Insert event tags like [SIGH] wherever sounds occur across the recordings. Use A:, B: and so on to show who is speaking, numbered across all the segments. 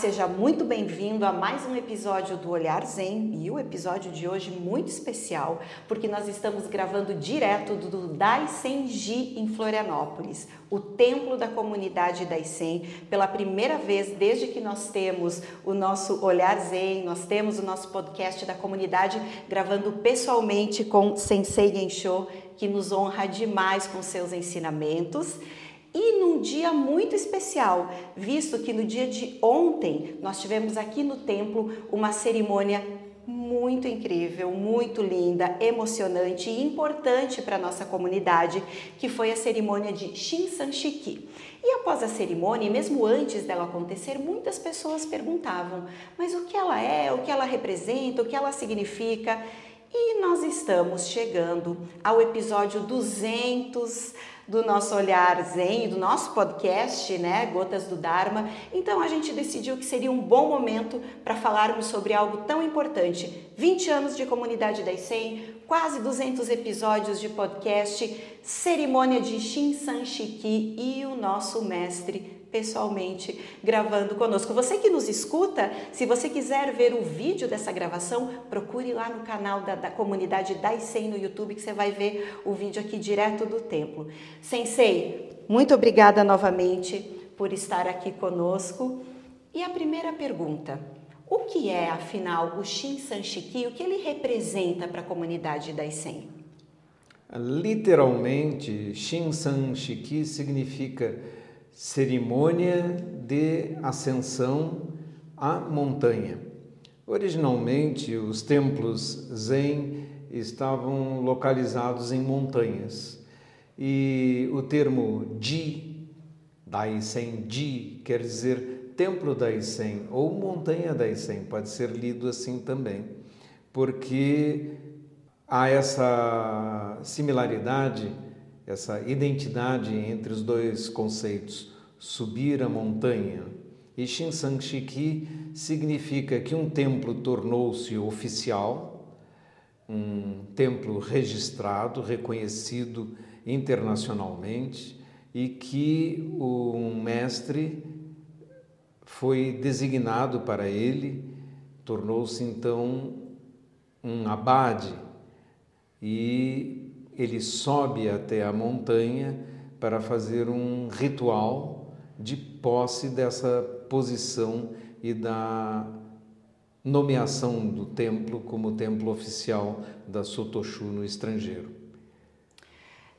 A: Seja muito bem-vindo a mais um episódio do Olhar Zen e o episódio de hoje muito especial porque nós estamos gravando direto do Daisenji em Florianópolis, o templo da comunidade Daisen, pela primeira vez desde que nós temos o nosso Olhar Zen, nós temos o nosso podcast da comunidade gravando pessoalmente com Sensei Gensho, que nos honra demais com seus ensinamentos. E num dia muito especial, visto que no dia de ontem nós tivemos aqui no templo uma cerimônia muito incrível, muito linda, emocionante e importante para a nossa comunidade, que foi a cerimônia de Shinsan Shiki. E após a cerimônia, mesmo antes dela acontecer, muitas pessoas perguntavam: mas o que ela é, o que ela representa, o que ela significa? E nós estamos chegando ao episódio 200 do nosso olhar zen, do nosso podcast, né, Gotas do Dharma. Então a gente decidiu que seria um bom momento para falarmos sobre algo tão importante. 20 anos de comunidade da ICEM, quase 200 episódios de podcast, cerimônia de Shinsan Shiki e o nosso mestre pessoalmente gravando conosco. Você que nos escuta, se você quiser ver o vídeo dessa gravação, procure lá no canal da, da comunidade Daisen no YouTube que você vai ver o vídeo aqui direto do templo. Sensei, muito obrigada novamente por estar aqui conosco. E a primeira pergunta, o que é, afinal, o Shinsan Shiki? O que ele representa para a comunidade Daisen?
B: Literalmente, Shinsan Shiki significa cerimônia de ascensão à montanha. Originalmente, os templos Zen estavam localizados em montanhas e o termo Ji, Daisen Ji, quer dizer templo Daisen ou montanha Daisen, pode ser lido assim também, porque há essa similaridade essa identidade entre os dois conceitos, subir a montanha. E Shinsan Shiki significa que um templo tornou-se oficial, um templo registrado, reconhecido internacionalmente e que um mestre foi designado para ele, tornou-se então um abade e ele sobe até a montanha para fazer um ritual de posse dessa posição e da nomeação do templo como templo oficial da Sotoshu no estrangeiro.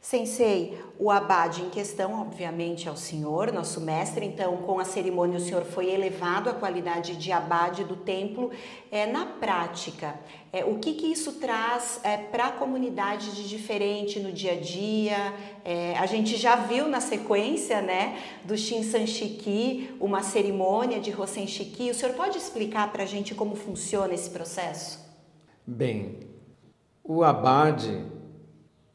A: Sensei, o abade em questão, obviamente, é o senhor, nosso mestre. Então, com a cerimônia, o senhor foi elevado à qualidade de abade do templo. É, na prática, é, o que, que isso traz é, para a comunidade de diferente no dia a dia? É, a gente já viu na sequência né, do Shinsan Shiki uma cerimônia de Hosen Shiki. O senhor pode explicar para a gente como funciona esse processo?
B: Bem, o abade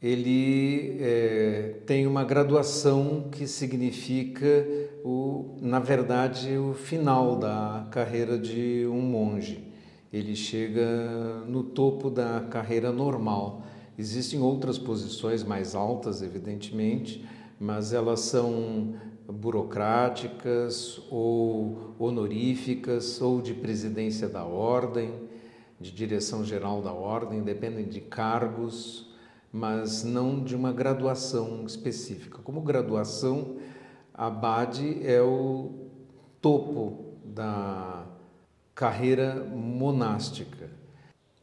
B: ele é, tem uma graduação que significa, o, na verdade, o final da carreira de um monge. Ele chega no topo da carreira normal. Existem outras posições mais altas, evidentemente, mas elas são burocráticas ou honoríficas ou de presidência da ordem, de direção geral da ordem, dependem de cargos mas não de uma graduação específica. Como graduação, a BAD é o topo da carreira monástica.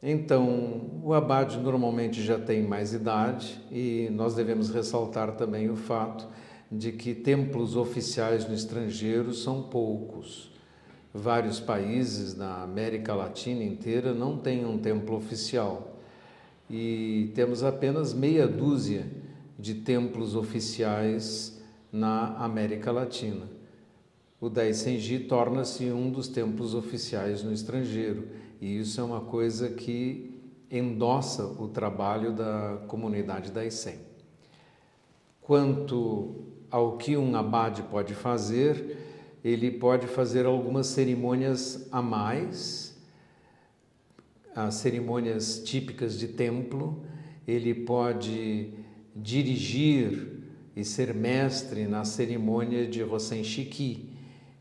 B: Então, o abade normalmente já tem mais idade e nós devemos ressaltar também o fato de que templos oficiais no estrangeiro são poucos. Vários países na América Latina inteira não têm um templo oficial e temos apenas meia dúzia de templos oficiais na América Latina. O Daisenji torna-se um dos templos oficiais no estrangeiro, e isso é uma coisa que endossa o trabalho da comunidade Daisen. Quanto ao que um abade pode fazer, ele pode fazer algumas cerimônias a mais as cerimônias típicas de templo, ele pode dirigir e ser mestre na cerimônia de Rosen Shiki,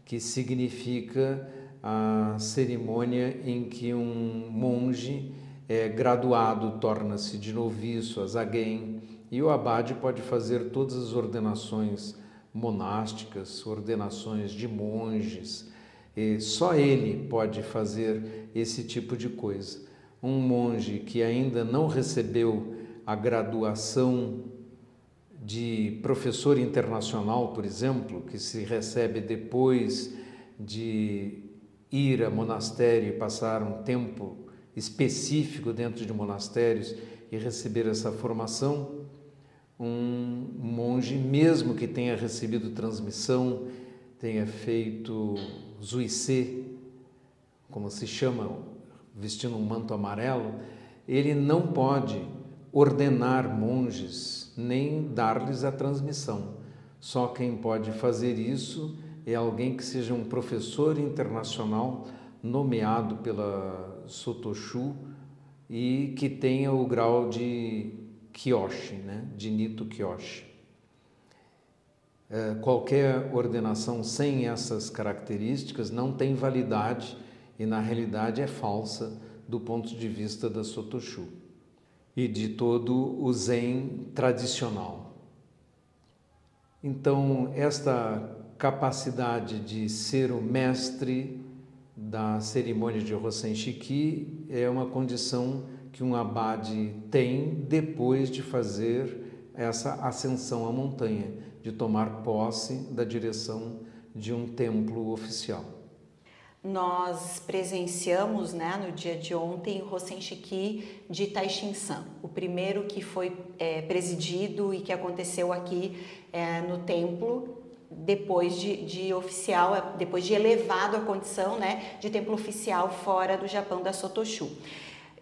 B: que significa a cerimônia em que um monge é graduado, torna-se de noviço a zaguém, e o abade pode fazer todas as ordenações monásticas, ordenações de monges. E só ele pode fazer esse tipo de coisa. Um monge que ainda não recebeu a graduação de professor internacional, por exemplo, que se recebe depois de ir a monastério e passar um tempo específico dentro de monastérios e receber essa formação, um monge, mesmo que tenha recebido transmissão, tenha feito zuicê, como se chama, vestindo um manto amarelo, ele não pode ordenar monges nem dar-lhes a transmissão. Só quem pode fazer isso é alguém que seja um professor internacional nomeado pela Sotoshu e que tenha o grau de Kyoshi, né? de Nito Kyoshi. É, qualquer ordenação sem essas características não tem validade e, na realidade, é falsa do ponto de vista da Sotoshu e de todo o Zen tradicional. Então, esta capacidade de ser o mestre da cerimônia de Hosen Shiki é uma condição que um abade tem depois de fazer essa ascensão à montanha, de tomar posse da direção de um templo oficial.
A: Nós presenciamos né, no dia de ontem o Hosen Shiki de Taishin-san, o primeiro que foi é, presidido e que aconteceu aqui é, no templo depois de, de, oficial, depois de elevado à condição né, de templo oficial fora do Japão da Sotoshu.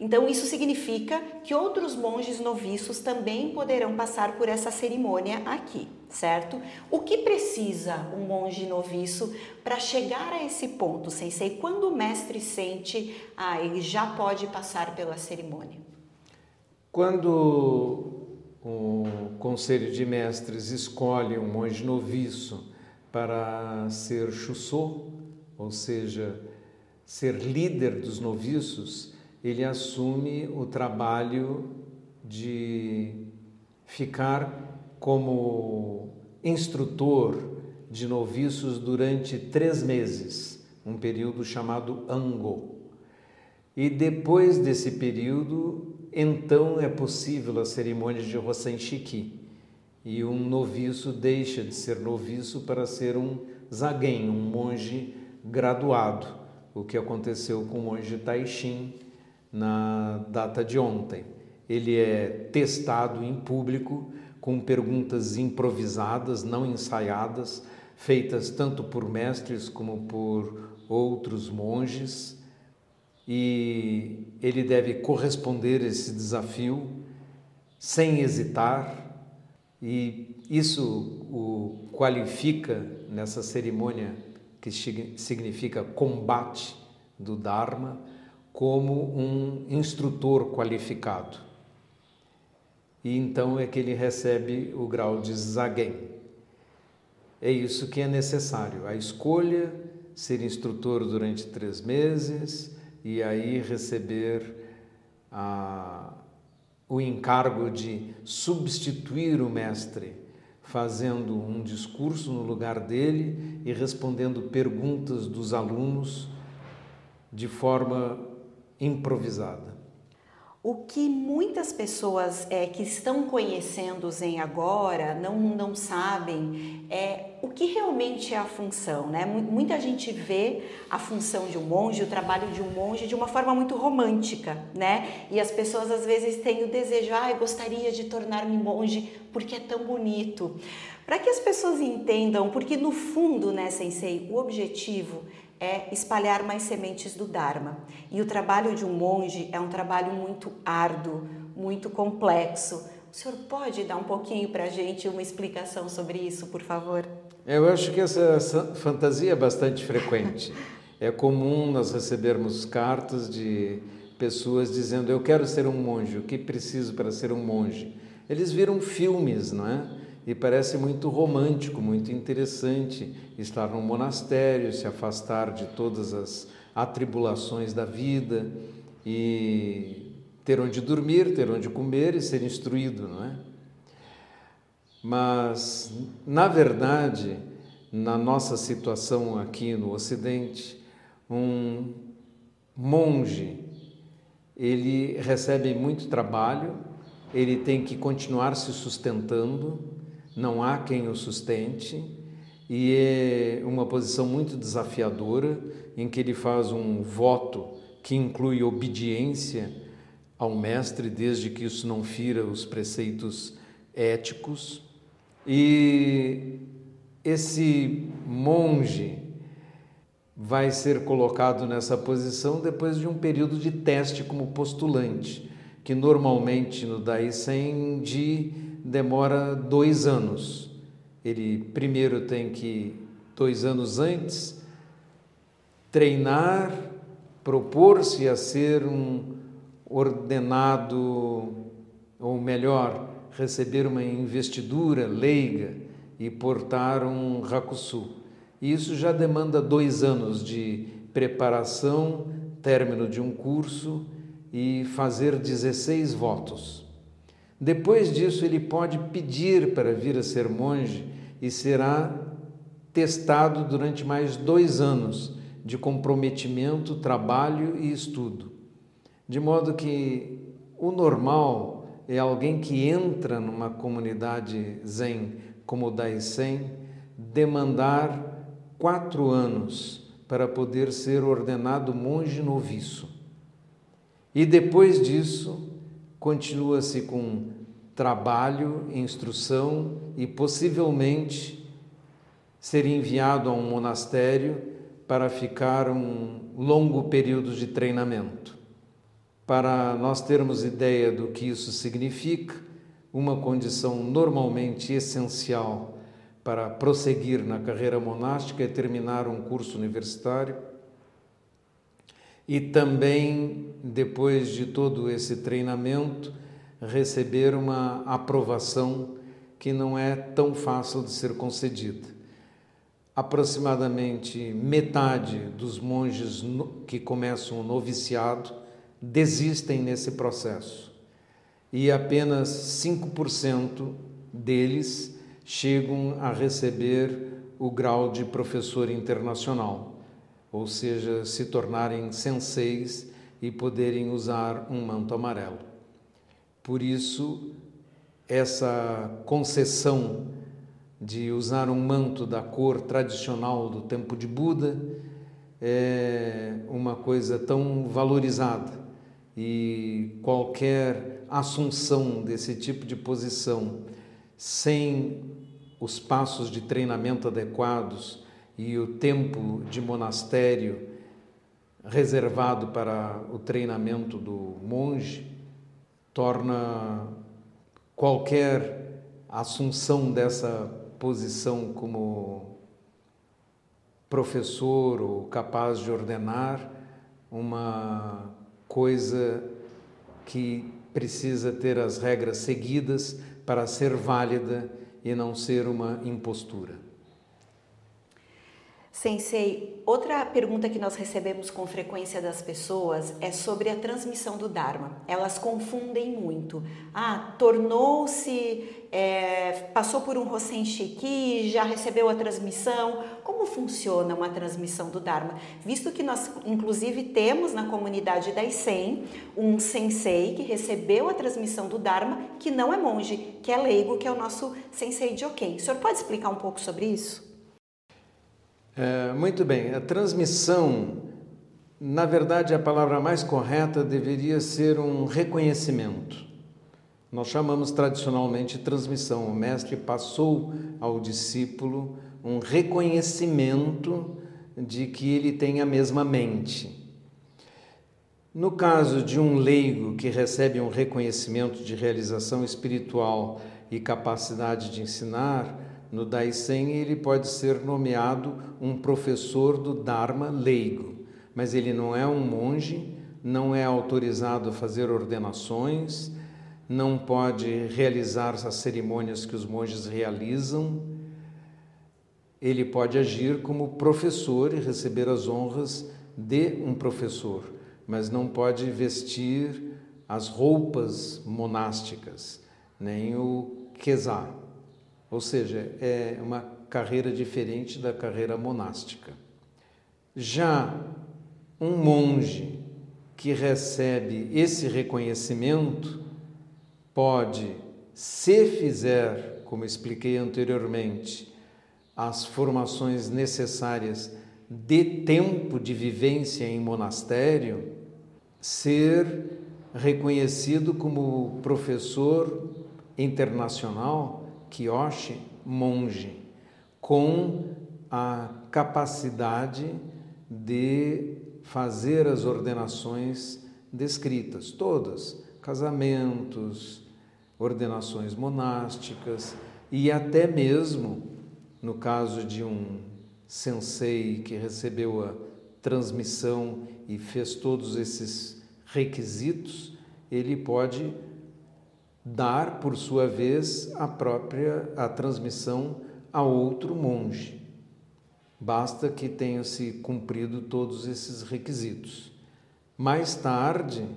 A: Então, isso significa que outros monges noviços também poderão passar por essa cerimônia aqui, certo? O que precisa um monge noviço para chegar a esse ponto, sensei? Quando o mestre sente, ah, ele já pode passar pela cerimônia?
B: Quando o conselho de mestres escolhe um monge noviço para ser chussô, ou seja, ser líder dos noviços, ele assume o trabalho de ficar como instrutor de noviços durante três meses, um período chamado Ango. E depois desse período, então é possível a cerimônia de Rosen Shiki. E um noviço deixa de ser noviço para ser um zagen, um monge graduado, o que aconteceu com o monge Taishin na data de ontem. Ele é testado em público com perguntas improvisadas, não ensaiadas, feitas tanto por mestres como por outros monges, e ele deve corresponder esse desafio sem hesitar, e isso o qualifica nessa cerimônia que significa combate do Dharma como um instrutor qualificado. E então é que ele recebe o grau de Zagen. É isso que é necessário, a escolha, ser instrutor durante três meses e aí receber a, o encargo de substituir o mestre, fazendo um discurso no lugar dele e respondendo perguntas dos alunos de forma improvisada.
A: O que muitas pessoas é, que estão conhecendo o Zen agora não, não sabem é o que realmente é a função. Né? Muita gente vê a função de um monge, o trabalho de um monge, de uma forma muito romântica. Né? E as pessoas às vezes têm o desejo, ah, eu gostaria de tornar-me monge porque é tão bonito. Para que as pessoas entendam, porque no fundo, né, Sensei, o objetivo é espalhar mais sementes do Dharma. E o trabalho de um monge é um trabalho muito árduo, muito complexo. O senhor pode dar um pouquinho para a gente uma explicação sobre isso, por favor?
B: Eu acho que essa fantasia é bastante frequente. É comum nós recebermos cartas de pessoas dizendo: Eu quero ser um monge, o que preciso para ser um monge? Eles viram filmes, não é? E parece muito romântico, muito interessante estar num monastério, se afastar de todas as atribulações da vida e ter onde dormir, ter onde comer e ser instruído, não é? Mas, na verdade, na nossa situação aqui no Ocidente, um monge, ele recebe muito trabalho, ele tem que continuar se sustentando, não há quem o sustente, e é uma posição muito desafiadora, em que ele faz um voto que inclui obediência ao mestre, desde que isso não fira os preceitos éticos. E esse monge vai ser colocado nessa posição depois de um período de teste como postulante, que normalmente no Daisen de demora dois anos. Ele primeiro tem que, dois anos antes, treinar, propor-se a ser um ordenado, ou melhor, receber uma investidura leiga e portar um rakusu. Isso já demanda dois anos de preparação, término de um curso e fazer 16 votos. Depois disso, ele pode pedir para vir a ser monge e será testado durante mais dois anos de comprometimento, trabalho e estudo. De modo que o normal é alguém que entra numa comunidade Zen como o Daisen demandar quatro anos para poder ser ordenado monge noviço. E depois disso, continua-se com trabalho, instrução e possivelmente ser enviado a um monastério para ficar um longo período de treinamento. Para nós termos ideia do que isso significa, uma condição normalmente essencial para prosseguir na carreira monástica é terminar um curso universitário e também, depois de todo esse treinamento, receber uma aprovação que não é tão fácil de ser concedida aproximadamente metade dos monges que começam o noviciado desistem nesse processo e apenas 5% deles chegam a receber o grau de professor internacional, ou seja, se tornarem senseis e poderem usar um manto amarelo. Por isso, essa concessão de usar um manto da cor tradicional do tempo de Buda é uma coisa tão valorizada. E qualquer assunção desse tipo de posição sem os passos de treinamento adequados e o tempo de monastério reservado para o treinamento do monge torna qualquer assunção dessa posição como professor ou capaz de ordenar uma coisa que precisa ter as regras seguidas para ser válida e não ser uma impostura.
A: Sensei, outra pergunta que nós recebemos com frequência das pessoas é sobre a transmissão do Dharma. Elas confundem muito. Ah, tornou-se, é, passou por um Rosen Shiki, já recebeu a transmissão. Como funciona uma transmissão do Dharma? Visto que nós, inclusive, temos na comunidade da ICEM um sensei que recebeu a transmissão do Dharma, que não é monge, que é leigo, que é o nosso sensei de Oken. O senhor pode explicar um pouco sobre isso?
B: É, muito bem, a transmissão, na verdade, a palavra mais correta deveria ser um reconhecimento. Nós chamamos tradicionalmente transmissão. O mestre passou ao discípulo um reconhecimento de que ele tem a mesma mente. No caso de um leigo que recebe um reconhecimento de realização espiritual e capacidade de ensinar, no Daisen, ele pode ser nomeado um professor do Dharma leigo, mas ele não é um monge, não é autorizado a fazer ordenações, não pode realizar as cerimônias que os monges realizam. Ele pode agir como professor e receber as honras de um professor, mas não pode vestir as roupas monásticas, nem o quesá. Ou seja, é uma carreira diferente da carreira monástica. Já um monge que recebe esse reconhecimento pode, se fizer, como expliquei anteriormente, as formações necessárias de tempo de vivência em monastério, ser reconhecido como professor internacional, Kyoshi, monge, com a capacidade de fazer as ordenações descritas, todas, casamentos, ordenações monásticas e até mesmo, no caso de um sensei que recebeu a transmissão e fez todos esses requisitos, ele pode dar, por sua vez, a própria a transmissão a outro monge. Basta que tenha se cumprido todos esses requisitos. Mais tarde,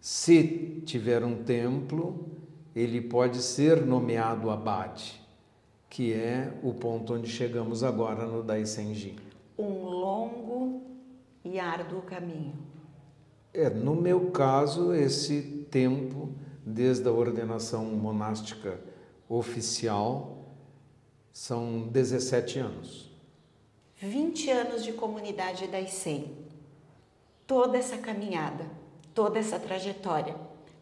B: se tiver um templo, ele pode ser nomeado abade, que é o ponto onde chegamos agora no Daisenji.
A: Um longo e árduo caminho.
B: É, no meu caso, esse tempo, desde a ordenação monástica oficial, são 17 anos.
A: 20 anos de comunidade da ICEM, toda essa caminhada, toda essa trajetória.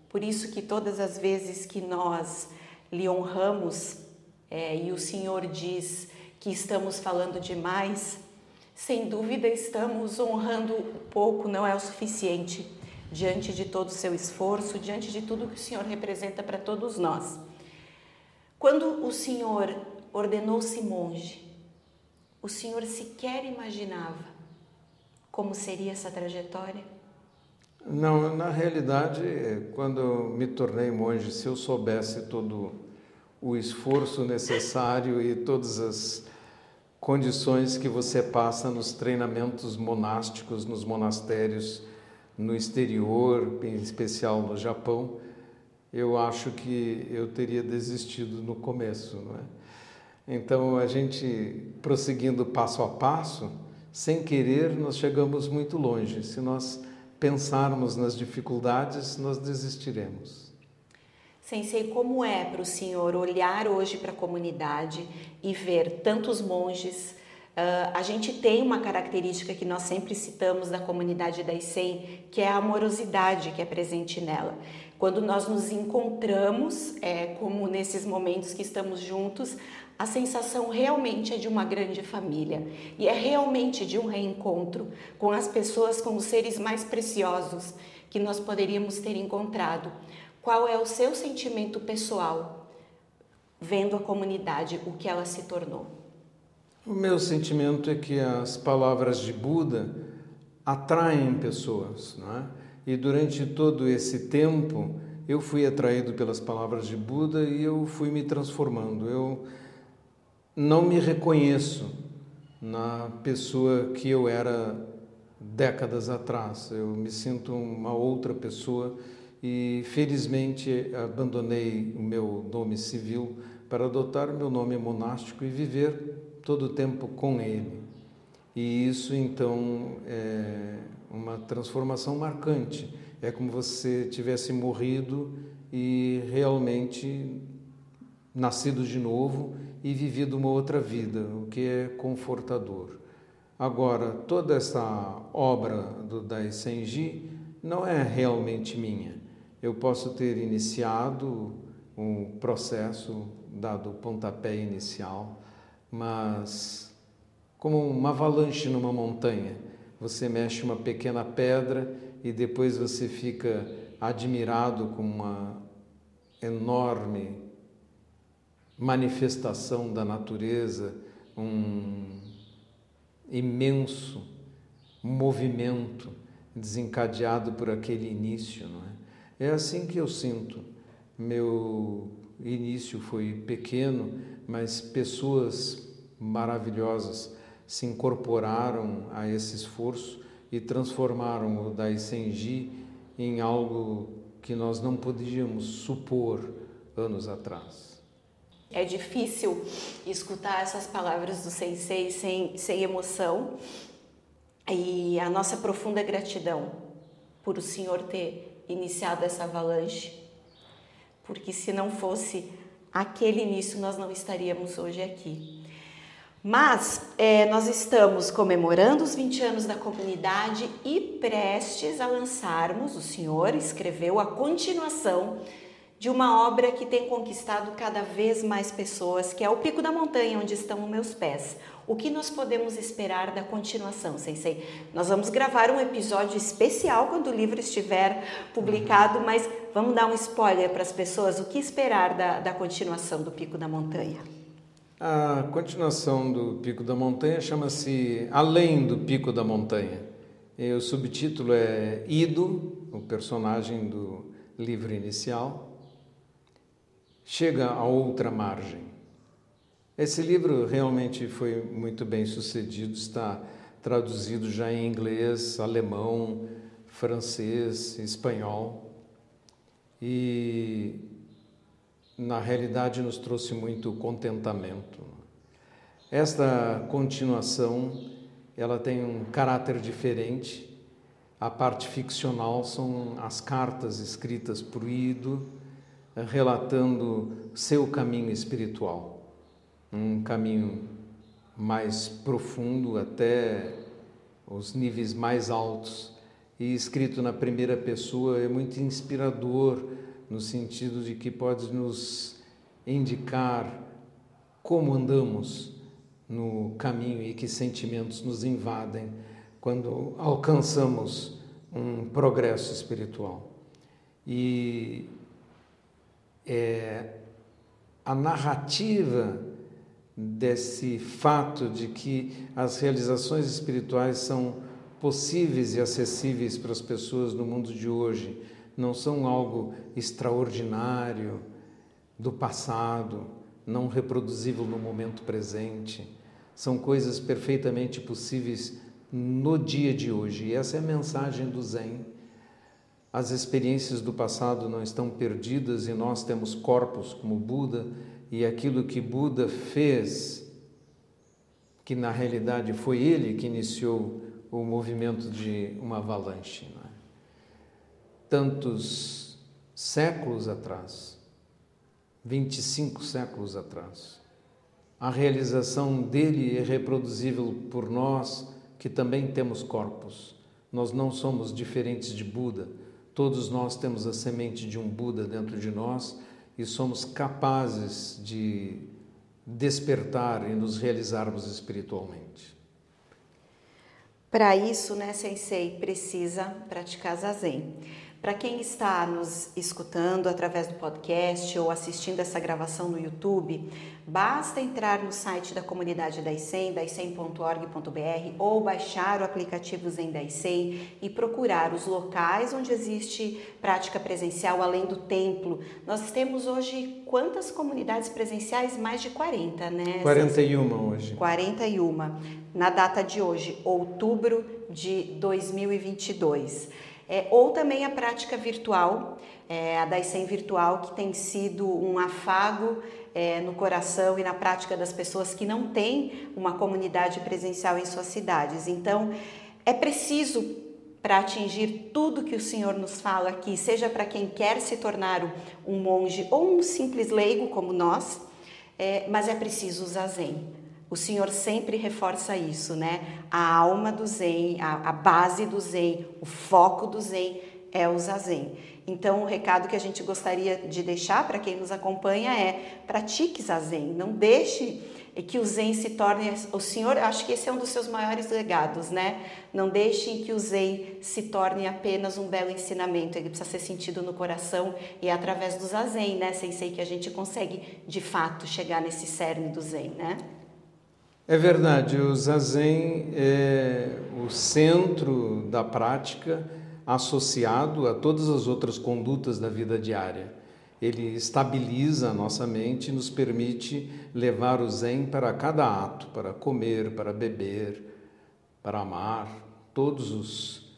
A: Por isso que todas as vezes que nós lhe honramos é, e o Senhor diz que estamos falando demais, sem dúvida estamos honrando pouco, não é o suficiente diante de todo o seu esforço, diante de tudo que o Senhor representa para todos nós. Quando o Senhor ordenou-se monge, o senhor sequer imaginava como seria essa trajetória?
B: Não, na realidade, quando eu me tornei monge, se eu soubesse todo o esforço necessário e todas as condições que você passa nos treinamentos monásticos, nos monastérios no exterior, em especial no Japão, eu acho que eu teria desistido no começo, não é? Então, a gente prosseguindo passo a passo, sem querer, nós chegamos muito longe. Se nós pensarmos nas dificuldades, nós desistiremos.
A: Sensei, como é para o senhor olhar hoje para a comunidade e ver tantos monges? Uh, a gente tem uma característica que nós sempre citamos da comunidade da ICEM, que é a amorosidade que é presente nela. Quando nós nos encontramos, é, como nesses momentos que estamos juntos, a sensação realmente é de uma grande família e é realmente de um reencontro com as pessoas, com os seres mais preciosos que nós poderíamos ter encontrado. Qual é o seu sentimento pessoal vendo a comunidade, o que ela se tornou?
B: O meu sentimento é que as palavras de Buda atraem pessoas, não é? E durante todo esse tempo eu fui atraído pelas palavras de Buda e eu fui me transformando. Eu não me reconheço na pessoa que eu era décadas atrás. Eu me sinto uma outra pessoa e felizmente abandonei o meu nome civil para adotar meu nome monástico e viver todo o tempo com ele. E isso então é uma transformação marcante. É como você tivesse morrido e realmente nascido de novo e vivido uma outra vida, o que é confortador. Agora, toda essa obra do Dai Senji não é realmente minha. Eu posso ter iniciado um processo, dado o pontapé inicial, mas como uma avalanche numa montanha. Você mexe uma pequena pedra e depois você fica admirado com uma enorme manifestação da natureza, um imenso movimento desencadeado por aquele início, não é? É assim que eu sinto. Meu início foi pequeno, mas pessoas maravilhosas se incorporaram a esse esforço e transformaram o Daisenji em algo que nós não podíamos supor anos atrás.
A: É difícil escutar essas palavras do Sensei sem, sem emoção e a nossa profunda gratidão por o Senhor ter iniciado essa avalanche, porque se não fosse aquele início, nós não estaríamos hoje aqui. Mas é, nós estamos comemorando os 20 anos da comunidade e prestes a lançarmos, o senhor escreveu a continuação de uma obra que tem conquistado cada vez mais pessoas, que é o Pico da Montanha, onde estão os meus pés. O que nós podemos esperar da continuação, Sensei? Nós vamos gravar um episódio especial quando o livro estiver publicado, mas vamos dar um spoiler para as pessoas. O que esperar da, da continuação do Pico da Montanha?
B: A continuação do Pico da Montanha chama-se Além do Pico da Montanha. E o subtítulo é Ido, o personagem do livro inicial, chega a outra margem. Esse livro realmente foi muito bem sucedido, está traduzido já em inglês, alemão, francês, espanhol. E na realidade nos trouxe muito contentamento. Esta continuação, ela tem um caráter diferente. A parte ficcional são as cartas escritas por Ido, relatando seu caminho espiritual, um caminho mais profundo até os níveis mais altos e escrito na primeira pessoa é muito inspirador no sentido de que pode nos indicar como andamos no caminho e que sentimentos nos invadem quando alcançamos um progresso espiritual. E é, a narrativa desse fato de que as realizações espirituais são possíveis e acessíveis para as pessoas no mundo de hoje não são algo extraordinário do passado, não reproduzível no momento presente. São coisas perfeitamente possíveis no dia de hoje. E essa é a mensagem do Zen. As experiências do passado não estão perdidas e nós temos corpos como Buda e aquilo que Buda fez, que na realidade foi ele que iniciou o movimento de uma avalanche tantos séculos atrás, 25 séculos atrás. A realização dele é reproduzível por nós que também temos corpos. Nós não somos diferentes de Buda. Todos nós temos a semente de um Buda dentro de nós e somos capazes de despertar e nos realizarmos espiritualmente.
A: Para isso, né, Sensei, precisa praticar zazen. Para quem está nos escutando através do podcast ou assistindo essa gravação no YouTube, basta entrar no site da comunidade da ICEM, daicem.org.br ou baixar o aplicativo Zen da ICEM e procurar os locais onde existe prática presencial além do templo. Nós temos hoje quantas comunidades presenciais? Mais de 40, né?
B: 41 hoje.
A: 41. Na data de hoje, outubro de 2022. É, ou também a prática virtual, é, a Daisen virtual, que tem sido um afago é, no coração e na prática das pessoas que não têm uma comunidade presencial em suas cidades. Então, é preciso para atingir tudo que o Senhor nos fala aqui, seja para quem quer se tornar um monge ou um simples leigo como nós, é, mas é preciso usar Zen. O Senhor sempre reforça isso, né? A alma do Zen, a, a base do Zen, o foco do Zen é o Zazen. Então, o recado que a gente gostaria de deixar para quem nos acompanha é: pratique Zazen, não deixe que o Zen se torne. O Senhor, acho que esse é um dos seus maiores legados, né? Não deixe que o Zen se torne apenas um belo ensinamento, ele precisa ser sentido no coração e é através do Zazen, né, Sensei, que a gente consegue de fato chegar nesse cerne do Zen, né?
B: É verdade, o zazen é o centro da prática associado a todas as outras condutas da vida diária. Ele estabiliza a nossa mente e nos permite levar o Zen para cada ato, para comer, para beber, para amar. Todos os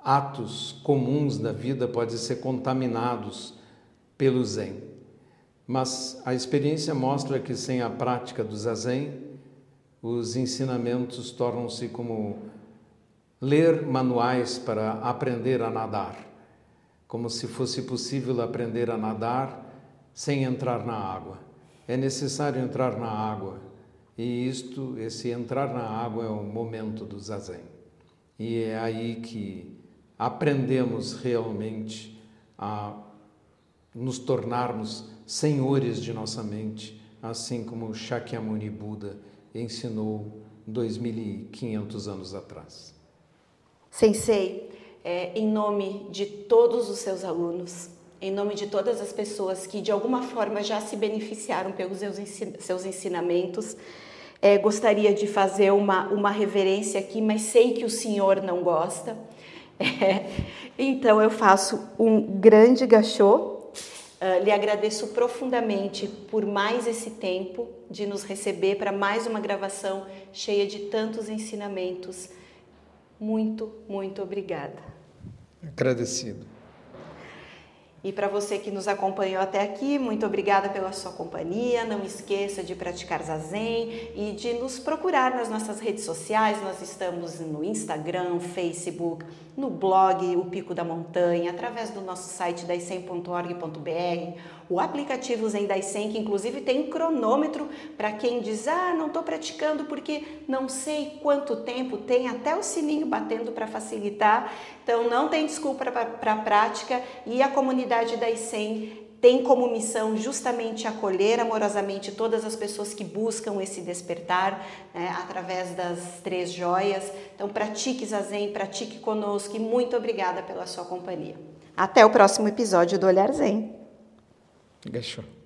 B: atos comuns da vida podem ser contaminados pelo Zen. Mas a experiência mostra que sem a prática do Zazen, os ensinamentos tornam-se como ler manuais para aprender a nadar como se fosse possível aprender a nadar sem entrar na água. É necessário entrar na água e isto, esse entrar na água é o momento do zazen. E é aí que aprendemos realmente a nos tornarmos senhores de nossa mente, assim como Shakyamuni Buda ensinou 2500 anos atrás.
A: Sensei, é, em nome de todos os seus alunos, em nome de todas as pessoas que de alguma forma já se beneficiaram pelos seus ensinamentos, é, gostaria de fazer uma, uma reverência aqui, mas sei que o senhor não gosta. [LAUGHS] É, então eu faço um grande gachô. Uh, lhe agradeço profundamente por mais esse tempo de nos receber para mais uma gravação cheia de tantos ensinamentos. Muito, muito obrigada.
B: Agradecido.
A: E para você que nos acompanhou até aqui, muito obrigada pela sua companhia. Não esqueça de praticar zazen e de nos procurar nas nossas redes sociais. Nós estamos no Instagram, Facebook, no blog O Pico da Montanha, através do nosso site daicem.org.br, o aplicativo Zen Daisen, que inclusive tem um cronômetro para quem diz: "Ah, não estou praticando porque não sei quanto tempo tem", até o sininho batendo para facilitar. Então não tem desculpa para a prática e a comunidade Daisen tem como missão justamente acolher amorosamente todas as pessoas que buscam esse despertar né, através das três joias. Então, pratique Zazen, pratique conosco e muito obrigada pela sua companhia. Até o próximo episódio do Olhar Zen.
B: Gesho.